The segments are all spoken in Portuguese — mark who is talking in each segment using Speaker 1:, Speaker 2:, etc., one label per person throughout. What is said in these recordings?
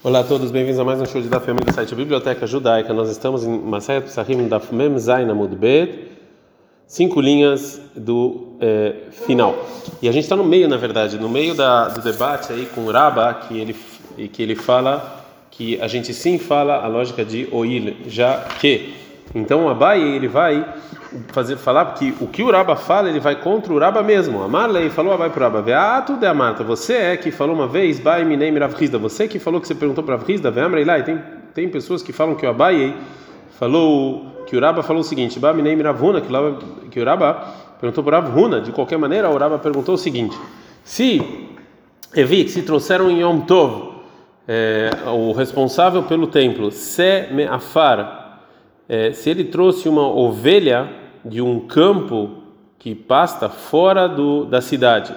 Speaker 1: Olá a todos, bem-vindos a mais um show de da família do site Biblioteca Judaica. Nós estamos em Masayat Psahim da Mem Zain Amud Bet, cinco linhas do é, final. E a gente está no meio, na verdade, no meio da, do debate aí com o Raba, que ele, que ele fala que a gente sim fala a lógica de Oil, já que. Então Abai ele vai fazer falar que o que o Raba fala ele vai contra o Raba mesmo. A Marley falou Abai para o Raba, ah, tudo é a Marta. Você é que falou uma vez, Bai Minei Miravrizda. Você que falou que você perguntou para Ravrizda, Veamrei lá. E tem tem pessoas que falam que o Abai falou que o Raba falou o seguinte, Bai Minei Miravuna, que, que o Raba perguntou para Ravuna. De qualquer maneira, o Raba perguntou o seguinte: se Evi, se trouxeram em Yom Tov é, o responsável pelo templo, Se Meafar é, se ele trouxe uma ovelha de um campo que pasta fora do, da cidade,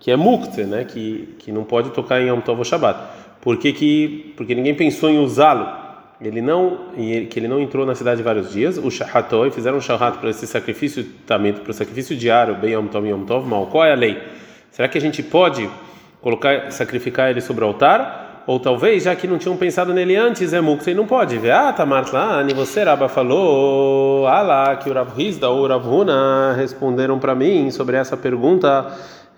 Speaker 1: que é mukte, né, que, que não pode tocar em Yom Tov Shabbat, porque que porque ninguém pensou em usá-lo, ele não que ele não entrou na cidade vários dias, o shahatoi fizeram um shahat para esse sacrifício também para o sacrifício diário, bem Yom Tov Yom Tov, mal qual é a lei? Será que a gente pode colocar sacrificar ele sobre o altar? Ou talvez já que não tinham pensado nele antes, é mukta e não pode ver. Ah, Tamar lá, você Raba falou, ah lá, que o Rav Hizda ou o Rav Huna responderam para mim sobre essa pergunta.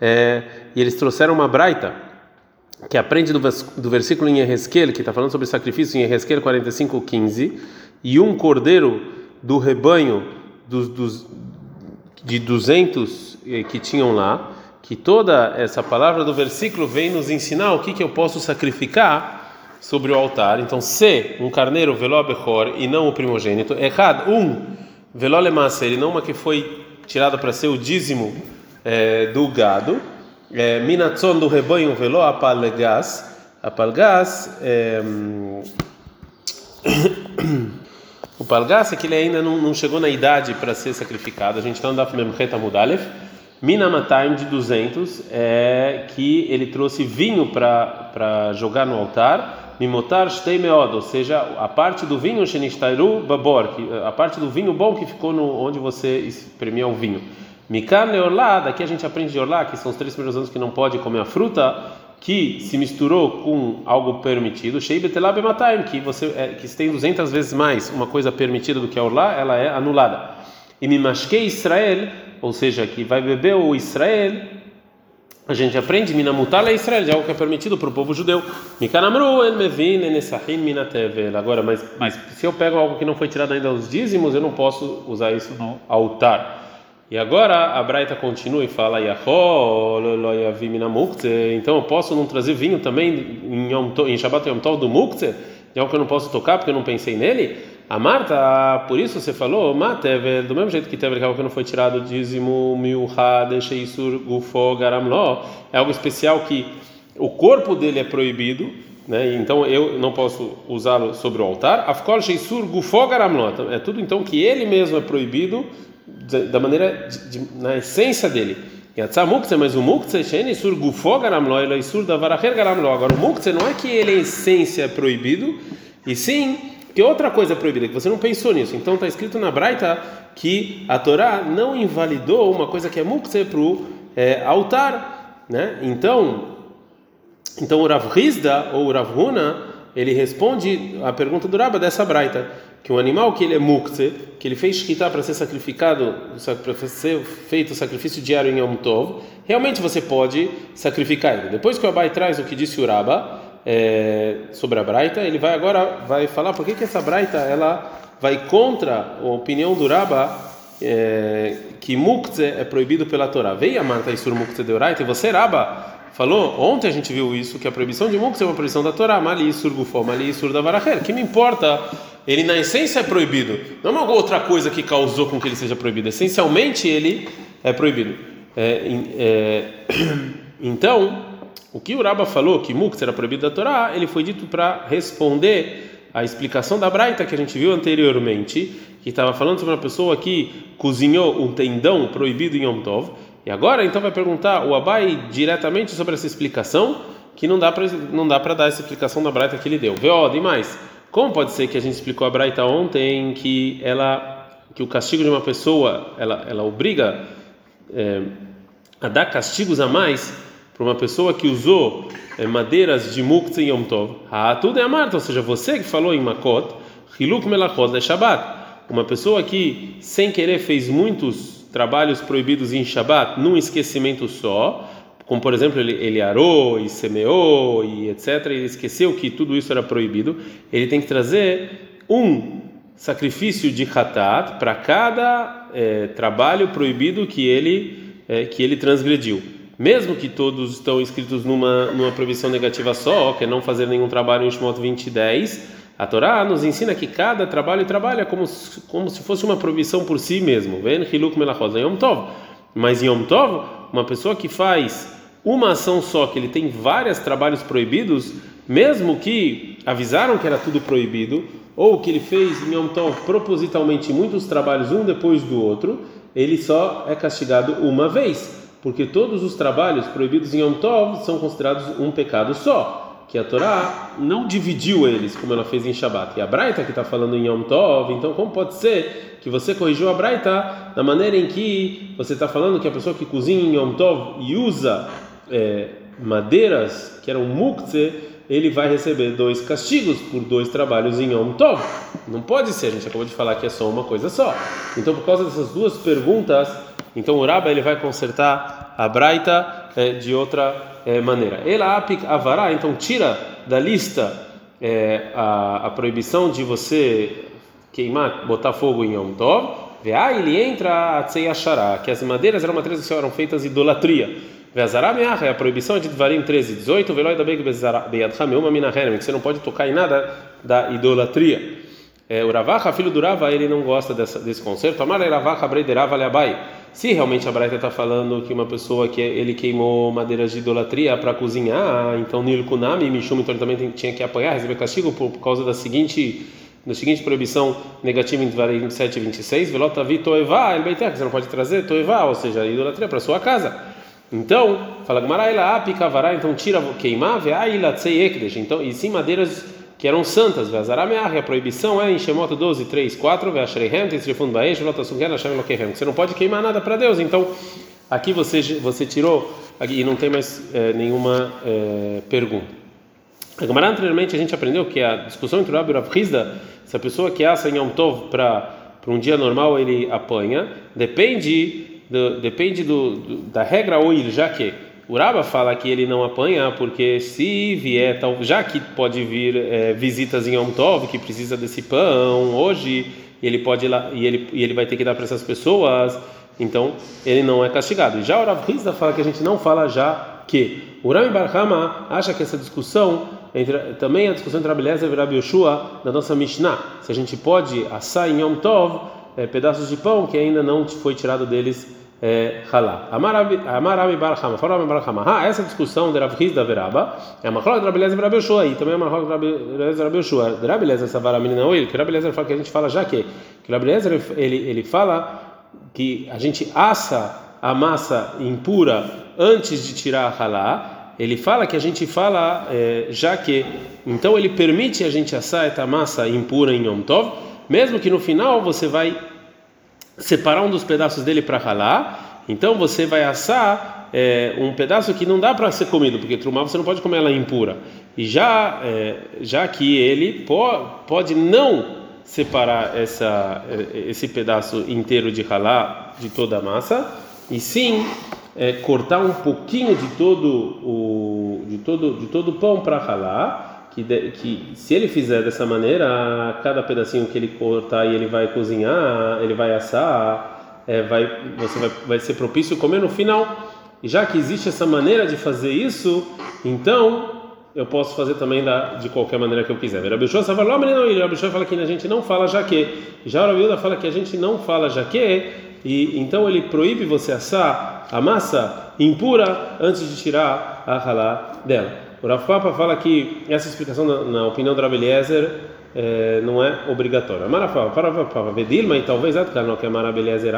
Speaker 1: É, e eles trouxeram uma braita que aprende do, do versículo em Ezequiel, que está falando sobre sacrifício em Ezequiel 45:15 e um cordeiro do rebanho dos, dos de 200 eh, que tinham lá que toda essa palavra do versículo vem nos ensinar o que, que eu posso sacrificar sobre o altar. Então, se um carneiro veló bechor e não o primogênito, errado, um veló lemassa, ele não uma que foi tirada para ser o dízimo é, do gado, é, minatzon do rebanho veló apalgas, apalgas, é, o palgas é que ele ainda não, não chegou na idade para ser sacrificado. A gente está andando mesmo reta mudalef. Minamataim de 200 é que ele trouxe vinho para jogar no altar. Mimotar shtei meod, ou seja, a parte do vinho shenistairu babor, a parte do vinho bom que ficou no, onde você espremia o vinho. Mikar neorlá, daqui a gente aprende de orlá, que são os três primeiros anos que não pode comer a fruta, que se misturou com algo permitido. Shei betelab que você é, que tem 200 vezes mais uma coisa permitida do que a orlá, ela é anulada. E mimashkei Israel ou seja, que vai beber o Israel, a gente aprende minamutala Israel, de algo que é permitido para o povo judeu. Agora, mas, mas se eu pego algo que não foi tirado ainda os dízimos, eu não posso usar isso no altar. E agora a Braita continua e fala então eu posso não trazer vinho também em, em Shabbat Yom Tov do Muktzeh, de algo que eu não posso tocar porque eu não pensei nele? A Marta, por isso você falou, Matever, do mesmo jeito que teve algo que não foi tirado, dízimo, milha, sheisur, gufo, garamló, é algo especial que o corpo dele é proibido, né? Então eu não posso usá-lo sobre o altar. Afkol sheisur, gufo, garamló, é tudo então que ele mesmo é proibido da maneira, de, de, na essência dele. Mas o muktzeh, sheisur, gufo, garamló, ele é isur da varacher, garamló. Agora o muktzeh não é que ele em essência é proibido, e sim que outra coisa é proibida, que você não pensou nisso. Então está escrito na Braita que a Torá não invalidou uma coisa que é mukse para o é, altar. Né? Então, então o Rav Rizda ou o Rav Huna, ele responde a pergunta do Rabba dessa Braita, que um animal que ele é mukse, que ele fez shkita para ser sacrificado, para ser feito o sacrifício diário em Yom Tov, realmente você pode sacrificar ele. Depois que o Abai traz o que disse o Rabba, é, sobre a Braita, ele vai agora vai falar por que, que essa Braita ela vai contra a opinião do Raba é, que mukze é proibido pela Torá. Veio a Marta Isur mukze de Oraita e você, Raba, falou, ontem a gente viu isso, que a proibição de mukze é uma proibição da Torá, Mali Isur Mali Isur da que me importa? Ele na essência é proibido, não é uma outra coisa que causou com que ele seja proibido, essencialmente ele é proibido. É, é, então, o que o Raba falou, que Muktzah era proibido da Torá, ele foi dito para responder a explicação da Braita que a gente viu anteriormente, que estava falando sobre uma pessoa que cozinhou um tendão proibido em Yom Tov, e agora então vai perguntar o Abai diretamente sobre essa explicação, que não dá para não dá para dar essa explicação da Braita que ele deu. Vê, ó, mais. Como pode ser que a gente explicou a Braita ontem que ela que o castigo de uma pessoa ela ela obriga é, a dar castigos a mais para uma pessoa que usou é, madeiras de muktzah Yom Tov, tudo é amarta, ou seja, você que falou em Makot, Hiluk Melachot de Shabbat. Uma pessoa que sem querer fez muitos trabalhos proibidos em Shabbat num esquecimento só, como por exemplo ele, ele arou e semeou e etc, ele esqueceu que tudo isso era proibido, ele tem que trazer um sacrifício de hatat para cada é, trabalho proibido que ele é, que ele transgrediu. Mesmo que todos estão escritos numa numa proibição negativa só, que é não fazer nenhum trabalho em Shemot 20 10, a Torá nos ensina que cada trabalho trabalha como como se fosse uma proibição por si mesmo. Ven hiluk melachot Yom Tov. Mas em Yom Tov, uma pessoa que faz uma ação só, que ele tem vários trabalhos proibidos, mesmo que avisaram que era tudo proibido, ou que ele fez em Yom Tov propositalmente muitos trabalhos um depois do outro, ele só é castigado uma vez, porque todos os trabalhos proibidos em Yom Tov são considerados um pecado só, que a Torá não dividiu eles como ela fez em Shabat. E a Braita que está falando em Yom Tov, então como pode ser que você corrigiu a Braita da maneira em que você está falando que a pessoa que cozinha em Yom Tov e usa é, madeiras que eram muktzeh, ele vai receber dois castigos por dois trabalhos em Yom Tov. Não pode ser, a gente acabou de falar que é só uma coisa só. Então, por causa dessas duas perguntas, então o Raba ele vai consertar a Braita é, de outra é, maneira. Ela apik avará, então tira da lista é, a, a, proibição de você queimar, botar fogo em Yom Tov. Vê, ele entra a Tzei que as madeiras eram madeiras que eram feitas idolatria. É a proibição de Dvarim 13, 18, Veloi da Beyadham, Minaherem, que você não pode tocar em nada da idolatria. É, Ravacha, filho do Rava, ele não gosta dessa, desse concerto. Amar Ravacha Breiderava Leabai. Se realmente a Braita está falando que uma pessoa que ele queimou madeiras de idolatria para cozinhar, então Nilkunami, Mishum, então também tinha que apanhar, receber castigo por, por causa da seguinte da seguinte proibição negativa em Dvarim 27 e 26, Velotavi Toevá, ele você não pode trazer Toevá, ou seja, idolatria para sua casa. Então, fala Gmaraila apikavará, então tira queimar, veaila ekdesh. Então, e sim madeiras que eram santas, veazarameah, a proibição é em Shemot 12, 3, 4, veashrehem, tesrifund baesh, velotasuken, hashem. Você não pode queimar nada para Deus. Então, aqui você você tirou e não tem mais é, nenhuma é, pergunta. Agora, anteriormente a gente aprendeu que a discussão entre o Rabi e o Rav se a pessoa que assa em Yom Tov para um dia normal ele apanha, depende do, depende do, do, da regra oil, já que o Raba fala que ele não apanha porque se vier, tal, já que pode vir é, visitas em Yom Tov que precisa desse pão hoje, ele pode ir lá e ele, e ele vai ter que dar para essas pessoas, então ele não é castigado. Já o Rav Hizda fala que a gente não fala já que o Rami Barhama acha que essa discussão entre, também a discussão entre Rabi Lezer e Rabi Yoshua da nossa Mishnah, se a gente pode assar em Yom Tov é, pedaços de pão que ainda não foi tirado deles é, halá. Amarabi Barahama, fala Rabi Barahama. Ah, essa discussão de Rav da Veraba é uma coisa de Rabi Lezer Rabi Yoshua, e também é uma coisa de Rabi Rabi Yoshua. Rabi Lezer Savara Menina Oil, que Rabi Lezer fala que a gente fala já que, que Rabi Lezer ele, ele fala que a gente assa a massa impura antes de tirar a halá, ele fala que a gente fala é, já que, então ele permite a gente assar essa massa impura em Yom Tov, mesmo que no final você vai separar um dos pedaços dele para ralar, então você vai assar é, um pedaço que não dá para ser comido, porque trumá você não pode comer ela impura. E já, é, já que ele po pode não separar essa, é, esse pedaço inteiro de ralar de toda a massa, e sim é, cortar um pouquinho de todo o de todo de todo o pão para ralar que, de, que se ele fizer dessa maneira, cada pedacinho que ele cortar e ele vai cozinhar, ele vai assar, é, vai, você vai, vai ser propício comer no final. Já que existe essa maneira de fazer isso, então eu posso fazer também da, de qualquer maneira que eu quiser. Rabi fala, Rabi fala que a gente não fala jaque. Já o Rabi fala que a gente não fala jaque, e então ele proíbe você assar a massa impura antes de tirar a halá dela. O Rav Papa fala que essa explicação, na, na opinião do Rabi Eliezer, é, não é obrigatória. Marafava, para Papa, Vedilma, e talvez não que é Marabi Eliezer,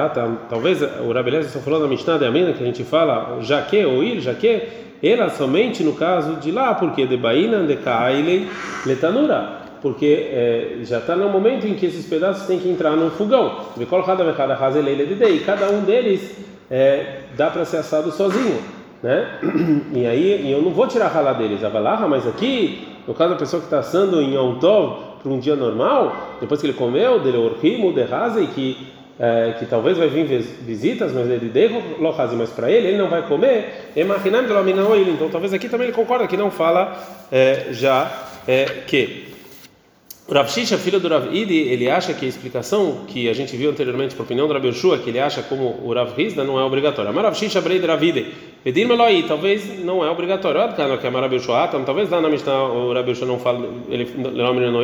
Speaker 1: talvez o Rabi Eliezer só falou na Mishnah de Amina, que a gente fala jaque ou il, jaque, ela somente no caso de lá, porque de Baina, de Kailei, Letanura porque é, já está no momento em que esses pedaços têm que entrar no fogão. E cada um deles é, dá para ser assado sozinho. Né? E aí eu não vou tirar halá deles, avalaha, mas aqui, no caso da pessoa que está assando em Yom para um dia normal, depois que ele comeu, dele orhimo, de e que é, que talvez vai vir visitas, mas ele deu lohazi, mas para ele ele não vai comer. Então talvez aqui também ele concorda que não fala é, já é, que o Rav Shisha, filho do Rav Idi, ele acha que a explicação que a gente viu anteriormente, por opinião do Rav Yoshua, que ele acha como o Rav Rizda, não é obrigatória. Mas Rav Shisha, Brei Rav Idi, pedir Meloi, talvez não é obrigatório. que é Rav então, talvez lá na Mishnah o Rav Yoshua não fala, ele,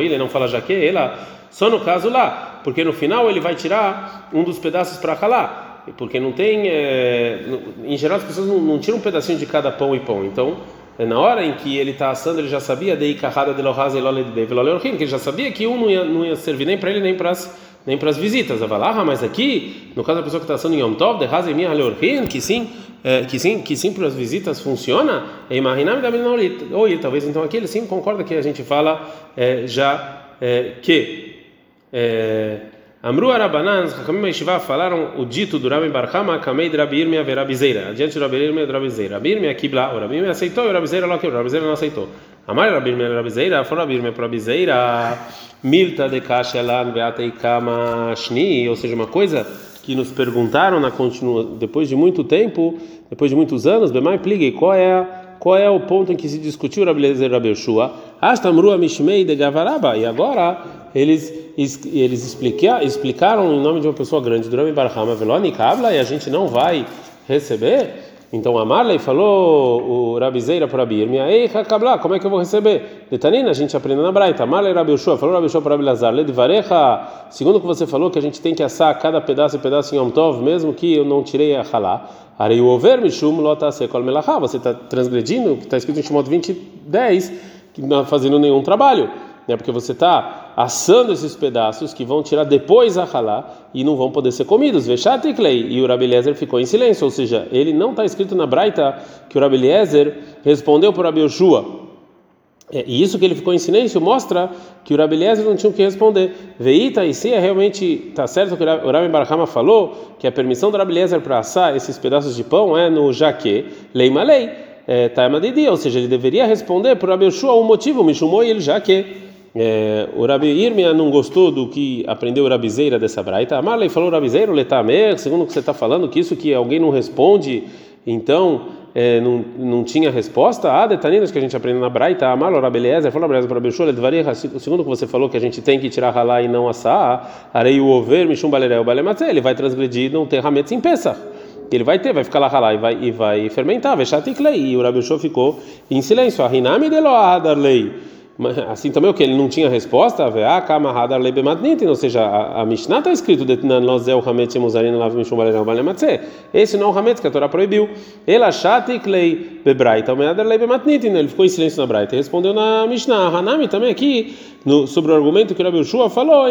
Speaker 1: ele não fala jaque, ela, só no caso lá, porque no final ele vai tirar um dos pedaços para calar, porque não tem, é, em geral as pessoas não, não tiram um pedacinho de cada pão e pão, então na hora em que ele está assando, ele já sabia de que ele já sabia que um não ia, não ia servir nem para ele nem para as nem para as visitas. Ah, mas aqui, no caso da pessoa que está assando em Yom Tov, de Hazel que sim, é, que sim, que sim para as visitas funciona. E imaginar ou talvez então aqui ele sim concorda que a gente fala é, já é, que é, Amru Arabanan, Hakamim Yeshiva falaram o dito do Rabbi Barhama, Kamei de Rabi Irmia ver Rabi Zeira. Adiante do Rabi Irmia e do Rabi Zeira. Rabi Irmia Kibla, o Rabi Irmia aceitou e o Rabi Zeira não quebrou. O Rabi Zeira não aceitou. Amar Rabi Irmia Rabi Zeira, falou Rabi Irmia para Rabi Zeira, Milta de Kashelan Beatei Kama Shni, ou seja, uma coisa que nos perguntaram na continua, depois de muito tempo, depois de muitos anos, Bemai Pligue, qual é qual é o ponto em que se discutiu Rabi Lezer Rabi Yeshua? Ashtamru Mishmei de Gavaraba. E agora eles eles explica, explicaram em nome de uma pessoa grande, Durami Barhama Veloni Kabla, e a gente não vai receber. Então a Marley falou o Rabizeira para Rabi Irmia, ei, Kabla, como é que eu vou receber? Detanina, a gente aprende na Braita. Marley Rabi falou Rabi Yoshua para Rabi Lazar, Ledvarecha, segundo o que você falou, que a gente tem que assar cada pedaço e pedaço em Yom Tov, mesmo que eu não tirei a halá. Arei o over mishum lotase kol melachá. Você está transgredindo, que está escrito em Shimot 20, 10, não está fazendo nenhum trabalho, né? Porque você está assando esses pedaços que vão tirar depois a halá e não vão poder ser comidos. Vechat klei. E o Rabi Eliezer ficou em silêncio, ou seja, ele não está escrito na Braita que o Rabi Eliezer respondeu para Yoshua. É, e isso que ele ficou em silêncio mostra que o Rabi Eliezer não tinha o que responder. Veita, e se é realmente está certo que o Rabi Barahama falou que a permissão do Rabi Eliezer para assar esses pedaços de pão é no jaque, lei malei, é, taima de dia, ou seja, ele deveria responder para o Rabi Yeshua um motivo, me chamou ele jaque. É, o Rabi Irmia não gostou do que aprendeu o Rabizeira dessa braita. Amarley falou Rabizeira, letamer, segundo o que você está falando, que isso que alguém não responde, então é, não, não tinha resposta, ah, detaninas que a gente aprende na Braita, Amalo Rabeliezer, falou Rabeliezer para Bechua, Ledvareha, segundo o que você falou que a gente tem que tirar ralá e não assar, arei o over, Mishum Balerel Balematze, ele vai transgredir não ter rametes em Pesach. Ele vai ter, vai ficar lá ralá e vai, e vai fermentar, Veshatiklei, e o Rabechua ficou em silêncio, Ahinami de Loadarlei. Assim também o que ele não tinha resposta, ou seja, a, a Mishnah está escrito esse não é o Hametz que a Torá proibiu. Ele ficou em silêncio na Braita e respondeu na Mishnah. Hanami também aqui no, sobre o argumento que o Rabi Ushua falou,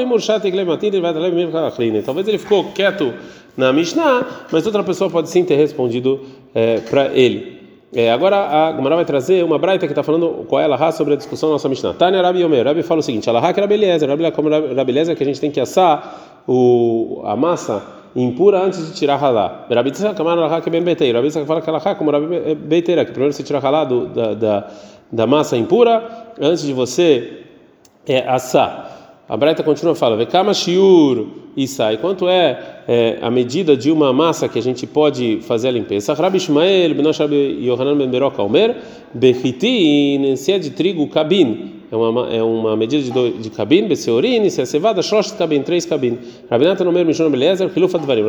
Speaker 1: talvez ele ficou quieto na Mishnah, mas outra pessoa pode sim ter respondido é, para ele. É, agora a Gemara vai trazer uma braita que está falando qual é a sobre a discussão da nossa Mishnah. Tânia Rabi Omer. Rabi fala o seguinte: Alahá que Rabi Eliezer. Rabi como Eliezer que a gente tem que assar o, a massa impura antes de tirar halá. Rabi Tzaka Kamar Alahá que é bem betei. Rabi Tzaka fala que Alahá como Rabi Beiteira, que primeiro você tira halá da, da, da, massa impura antes de você é, assar. A Braita continua fala: Vekama shiur isai. Quanto é, é, a medida de uma massa que a gente pode fazer a limpeza? Rabi Ishmael, Rabi Yohanan Ben Berok Omer, Bechitin, se é de trigo, cabin. É uma, é uma medida de, do, de cabin, Beseorin, se é cevada, Shlosh cabin, três cabin. Rabinatan Omer, Mishon Belezer, Hilufat Varim.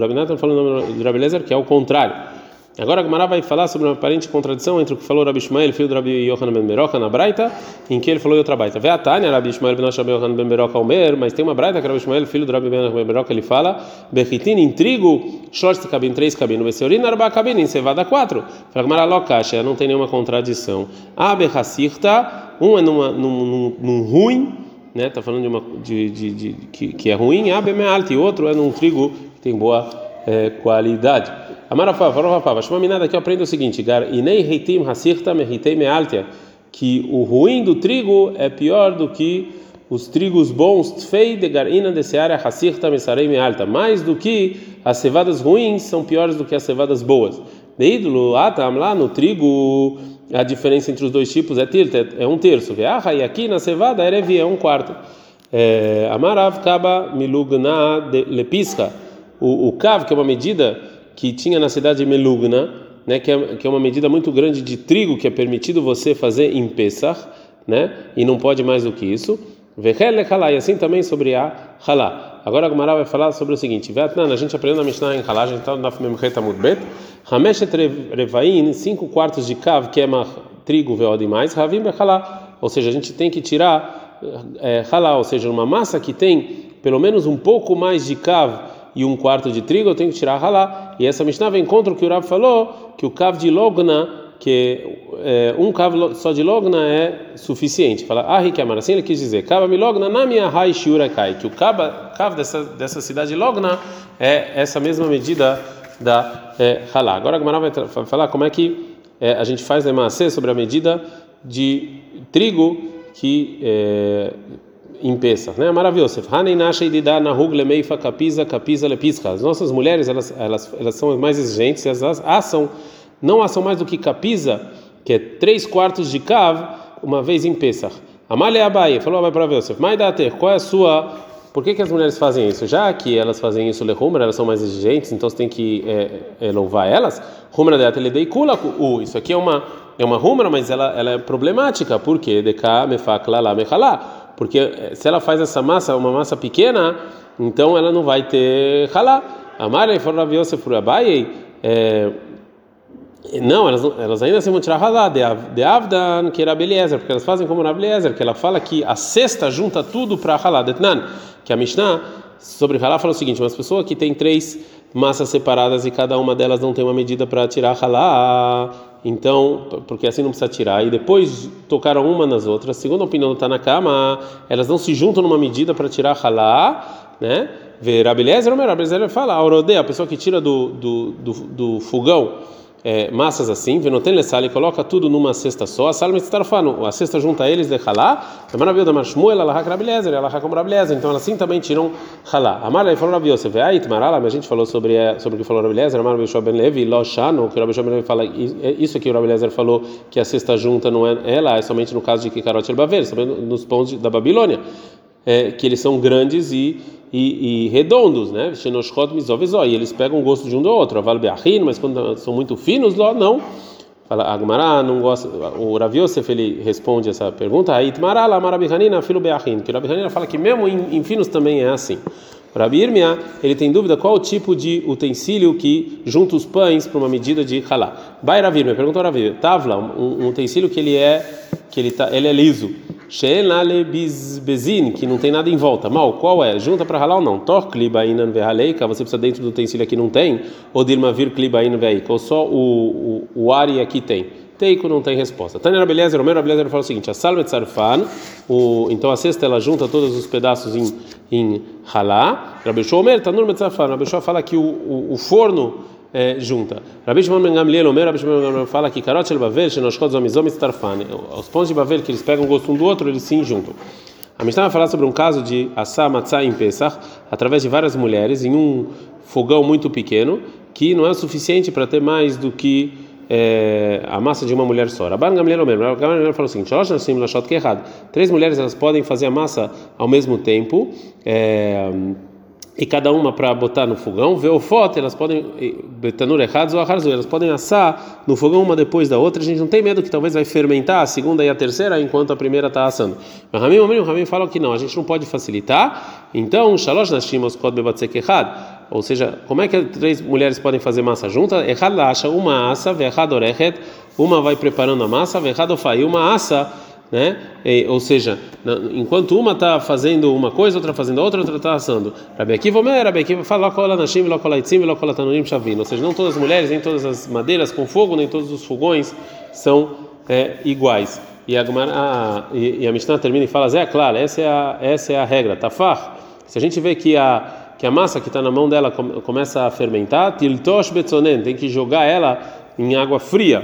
Speaker 1: Rabinatan fala o nome de Rabelezer, que é o contrário. Agora a Gemara vai falar sobre uma aparente contradição entre o que falou Rabi Ishmael, filho do Rabi Yohanan ben Beroca, na Braita, em que ele falou outra Braita. Vê a Tânia, Rabi Ishmael ben Yohanan ben Beroca, Omer, mas tem uma Braita que Rabi Ishmael, filho do Rabi ben Beroca, ele fala, Bechitin, em trigo, Short cabin, três cabin, Veseorin, Arba cabin, em cevada, quatro. Fala Gemara, Lokasha, não tem nenhuma contradição. Abe Hassirta, um é numa, num, num, num ruim, né, tá falando de uma, de, de, de, que, que é ruim, Abe Mealti, outro é num trigo que tem boa é, qualidade. Amarafá, farofá, Vashmaminada aqui aprende o seguinte: Gar inei reitim hasirta mehitei mealtia, que o ruim do trigo é pior do que os trigos bons, tfei de garina de seara hasirta mesarei mealta, mais do que as cevadas ruins são piores do que as cevadas boas. Neidlu, atam lá no trigo, a diferença entre os dois tipos é tilt, é um terço. Veaha, e aqui na cevada erevi é um quarto. É, Amarav kaba milugna lepisca. O kav, que é uma medida que tinha na cidade de Melugna, né, que, é, que é uma medida muito grande de trigo que é permitido você fazer em Pesach, né, e não pode mais do que isso. E assim também sobre a halá. Agora a Gumara vai falar sobre o seguinte: Vietnã, a gente aprendeu na Mishnah em halá, a gente está no Daf Mudbet. Hameshet Revain, cinco quartos de kav, que é trigo, veod e mais, Ravim halá. Ou seja, a gente tem que tirar é, halá, ou seja, uma massa que tem pelo menos um pouco mais de kav e um quarto de trigo, eu tenho que tirar halá. E essa Mishnah vem contra o que o Rav falou, que o kav de logna que é, um cavo só de logna é suficiente. Fala, ah, Rikemar, assim ele quis dizer, cava mi logna na minha rai kai, que o cavo dessa, dessa cidade de logna é essa mesma medida da é. Agora a Gemara vai falar como é que é, a gente faz a sobre a medida de trigo que em Pesach, né? Maravilhoso. Hanei nasha idida na rugle meifa capiza capiza lepisca. As nossas mulheres, elas, elas, elas são mais exigentes, elas assam não assam mais do que capisa, que é três quartos de cav, uma vez em Pesach. Amália Abaye falou vai para Yosef, mas ter, qual é a sua. Por que, que as mulheres fazem isso? Já que elas fazem isso lehumer, elas são mais exigentes, então você tem que é, é, louvar elas. Humra de ateledei kula, isso aqui é uma é uma rumra, mas ela, ela é problemática, porque deká mefakla lá mechalá, porque é, se ela faz essa massa, uma massa pequena, então ela não vai ter halá. Amália falou para Yosef, Abaye, é, não, elas, elas ainda assim vão tirar halá de Avdan, que era Beliezer, porque elas fazem como na Beliezer, que ela fala que a cesta junta tudo para halá, detnan, que a Mishnah sobre halá fala o seguinte: umas pessoas que tem três massas separadas e cada uma delas não tem uma medida para tirar halá, então, porque assim não precisa tirar, e depois tocaram uma nas outras, segundo a opinião do Tanakama, elas não se juntam numa medida para tirar halá, né? Ver a Beliezer, ou a Beliezer fala, a a pessoa que tira do, do, do, do fogão é, massas assim, venoten lesal e coloca tudo numa cesta só, a salma estarfano, a cesta junta eles de halá, a maravilha da marshmuel, ela rabilezer, ela como rabilezer, então assim também tiram halá. A Mara falou Rabi Yosef, aí Marala, a gente falou sobre sobre o que falou Rabilezer, a Mara Bishop Ben Levi, lo shano, que o Rabi Ben Levi fala, isso que o Rabilezer falou que a cesta junta não é ela, é somente no caso de Kikarot el-Bavel, nos pães da Babilônia, é, que eles são grandes e e, e redondos, né? E eles pegam o gosto de um do outro. Aval be'achin, mas quando são muito finos, lá não. Fala, Agmará não gosta. O Rav Yosef ele responde essa pergunta. Aí Tmará lá marabihanina filo be'achin. Que o Rabihanina fala que mesmo em, em finos também é assim. O Rabi Irmia, ele tem dúvida qual o tipo de utensílio que junta os pães para uma medida de halá. Vai Rabi Irmia, perguntou Rabi Tavla, um, um utensílio que ele é que ele tá, ele é liso bezin, que não tem nada em volta. Mal, qual é? Junta para ralar ou não? Tor klibainan você precisa dentro do utensílio aqui não tem? Ou dirma vir klibainan ou só o, o, o ari aqui tem? Teiko não tem resposta. Tânia Rabelezer, o meu Rabelezer fala o seguinte: a salva de sarfan, o, então a cesta ela junta todos os pedaços em, em halá. Rabeshua Omer, Tanur Metzarfan. Rabeshua fala que o, o, o forno é, junta. Rabi Shimon Ben Gamliel, Omer, Rabi Shimon Ben Gamliel fala que Karot Shel Bavel, Shenoshkot Zomizom Starfan. Os pães de Bavel que eles pegam o gosto um do outro, eles sim juntam. A Mishnah vai falar sobre um caso de assar matzah em Pesach através de várias mulheres em um fogão muito pequeno que não é o suficiente para ter mais do que é, a massa de uma mulher só. Rabban Gamliel Omer, Rabban Gamliel Nasim Lashot Kehad. Três mulheres elas podem fazer a massa ao mesmo tempo. É, e cada uma para botar no fogão, ver o foto, elas podem betanur errados ou arrazu, elas podem assar no fogão uma depois da outra. A gente não tem medo que talvez vai fermentar a segunda e a terceira enquanto a primeira está assando. Mas Ramim o Ramim fala que não, a gente não pode facilitar. Então, shalosh nashimos kod bebatzek errad. Ou seja, como é que três mulheres podem fazer massa junta? Errad acha uma assa, verrad orechet, uma vai preparando a massa, verrad ofai, uma assa né? E, ou seja, enquanto uma está fazendo uma coisa, outra fazendo outra, outra está assando. Rabi Akiva Omer, Rabi Akiva fala cola nashim, cola itzim, cola tanurim shavim. Ou seja, não todas as mulheres, nem todas as madeiras com fogo, nem todos os fogões são é, iguais. E a, a, e a Mishnah termina e fala, é claro, essa é a, essa é a regra. Tafar, se a gente vê que a que a massa que está na mão dela começa a fermentar, tiltosh betzonen, tem que jogar ela em água fria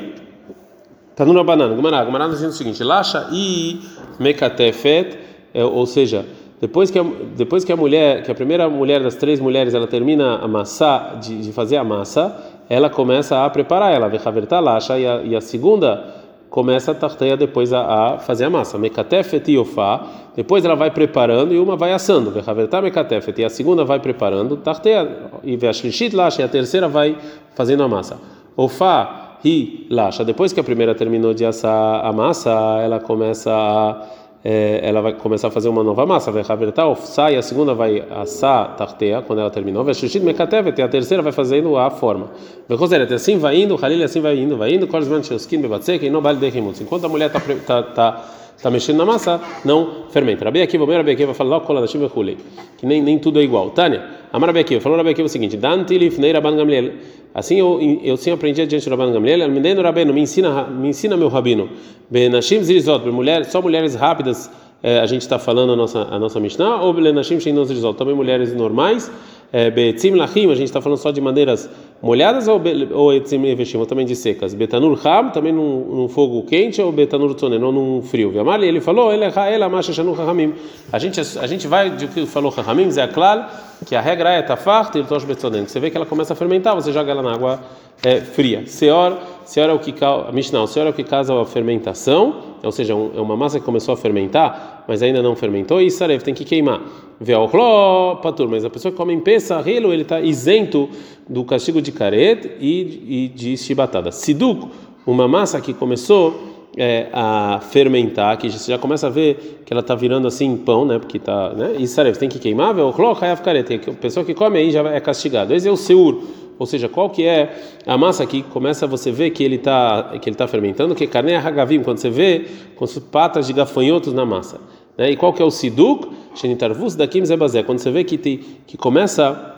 Speaker 1: Tá no banana. Gumará, Gumará dizendo o seguinte: Lacha e mekatefet, é, ou seja, depois que a, depois que a mulher, que a primeira mulher das três mulheres, ela termina a massa de, de fazer a massa, ela começa a preparar ela, vechaverta lacha, e a, e a segunda começa a tarteia depois a, a, fazer a massa. Mekatefet e ofá, depois ela vai preparando e uma vai assando. Vechaverta mekatefet, e a segunda vai preparando, tarteia, e veashlishit lacha, e a terceira vai fazendo a massa. Ofá, ri, lacha. Depois que a primeira terminou de assar a massa, ela começa a é, ela vai começar a fazer uma nova massa, vai havertar, sai, a segunda vai assar tarteia, quando ela terminou, vai shushit mekatevet, e a terceira vai fazendo a forma. Vechoseret, assim vai indo, halil assim vai indo, vai indo, korzman shoskin bebatzek, e não vale dechimutz. Enquanto a mulher está tá, tá, tá mexendo na massa, não? Fermenta. Rabi Akiva, meu Rabi Akiva fala, cola da shiva que nem, nem tudo é igual. Tânia, Amar Rabi Akiva, falou Rabi Akiva o seguinte, Danti lifnei Rabban Gamliel, assim eu, eu sim aprendi diante do Rabban Gamliel, me Rabino, me ensina, me ensina meu Rabino, Benashim Zirizot, mulher, só mulheres rápidas, é, a gente está falando a nossa, a nossa Mishnah, ou Belenashim Shein Zirizot, também mulheres normais, é, Betzim Lachim, a gente está falando só de maneiras molhadas ou, ou Etzim ou também de secas. Betanur Ham, também num, num fogo quente, ou Betanur Tzonen, ou num frio. Viamali, ele falou, ele ela Masha Shanu Hamim. A gente, a gente vai de que falou Hamim, Zé Klal, que a regra é Tafar, Tirtosh Betzonen. Você vê que ela começa a fermentar, você joga ela na água é, fria. Seor, Seor é o que causa, Mishnah, Seor é o que causa a fermentação, ou seja, um, é uma massa que começou a fermentar, mas ainda não fermentou, e Sarev tem que queimar. Ve'ochló patur, mas a pessoa que come em Pesach, ele está isento do castigo de caret e, e de chibatada. Siduk, uma massa que começou é, a fermentar, que você já começa a ver que ela está virando assim pão, né? Porque tá, né? E sabe, tem que queimar, ve'ochló hayav caret. A pessoa que come aí já é castigado. Esse é o seur. Ou seja, qual que é a massa que começa você ver que ele está que ele tá fermentando, que é carne hagavim, quando você vê com as patas de gafanhotos na massa. Né? E qual que é o siduk? Shenitarvus daquim zebazé. Quando você vê que, te, que começa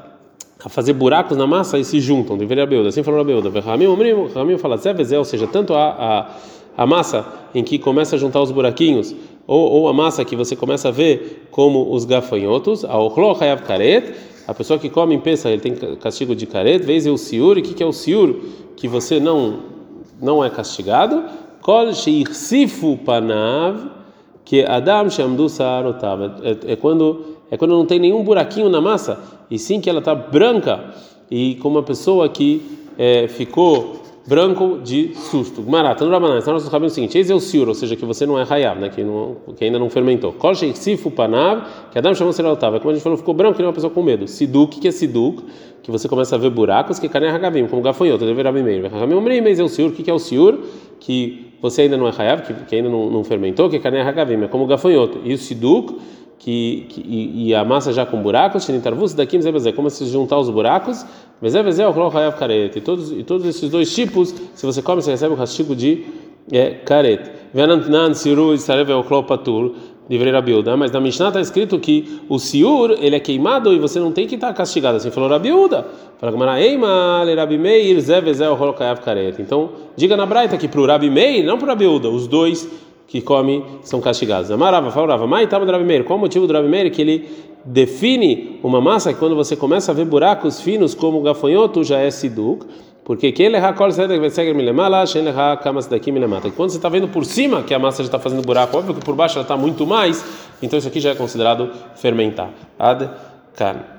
Speaker 1: a fazer buracos na massa e se juntam. Deveria Beuda. Assim falou a Beuda. Ramim fala ou seja, tanto a, a, a massa em que começa a juntar os buraquinhos, ou, ou a massa que você começa a ver como os gafanhotos, a ochlo hayav karet, a pessoa que come em pensa, ele tem castigo de caret, vez o siur, o que, que é o siur? Que você não não é castigado. Kol sheirsifu panav que Adam Shamdu Saarotav. É, é quando é quando não tem nenhum buraquinho na massa, e sim que ela está branca e como uma pessoa que é, ficou branco de susto. Marata, no Rabanã, está nosso cabelo é o seguinte: eis é o siur, ou seja, que você não é hayab, né, que, que ainda não fermentou. Kolshei sifu panav, que Adam chamou Saarotav. Como a gente falou, ficou branco, que é uma pessoa com medo. Siduk, que é siduk, que você começa a ver buracos, que carne é como gafanhoto, deverá meio. Ragamim, eis é o siur, que é o siur? Que você ainda não é hayav, que, que ainda não, não fermentou, que carne é hagavim, é como gafanhoto. E o siduk, que, que e, e, a massa já com buracos, shenitarvus daqui como se juntar os buracos, vezé vezé o hayav karet. E todos e todos esses dois tipos, se você come, você recebe o castigo de é, karet. Venantnan siru isarev o patur livrei Rabiuda, mas na Mishnah está escrito que o siur ele é queimado e você não tem que estar castigado. Assim falou Rabiuda. Fala Gamara, Eima, Rabi Meir, Zé Vezel, Holocayav Karet. Então, diga na Braita que para o Rabi Meir, não para o os dois que comem são castigados. Amarava, falava, Mai estava do Rabi Meir. Qual o motivo do Rabi Meir? Que ele define uma massa que quando você começa a ver buracos finos como o gafanhoto já é siduk. Porque shen leha kamas daqui milemata. Quando você está vendo por cima que a massa já está fazendo buraco, óbvio que por baixo ela está muito mais, então isso aqui já é considerado fermentar. Ad kan.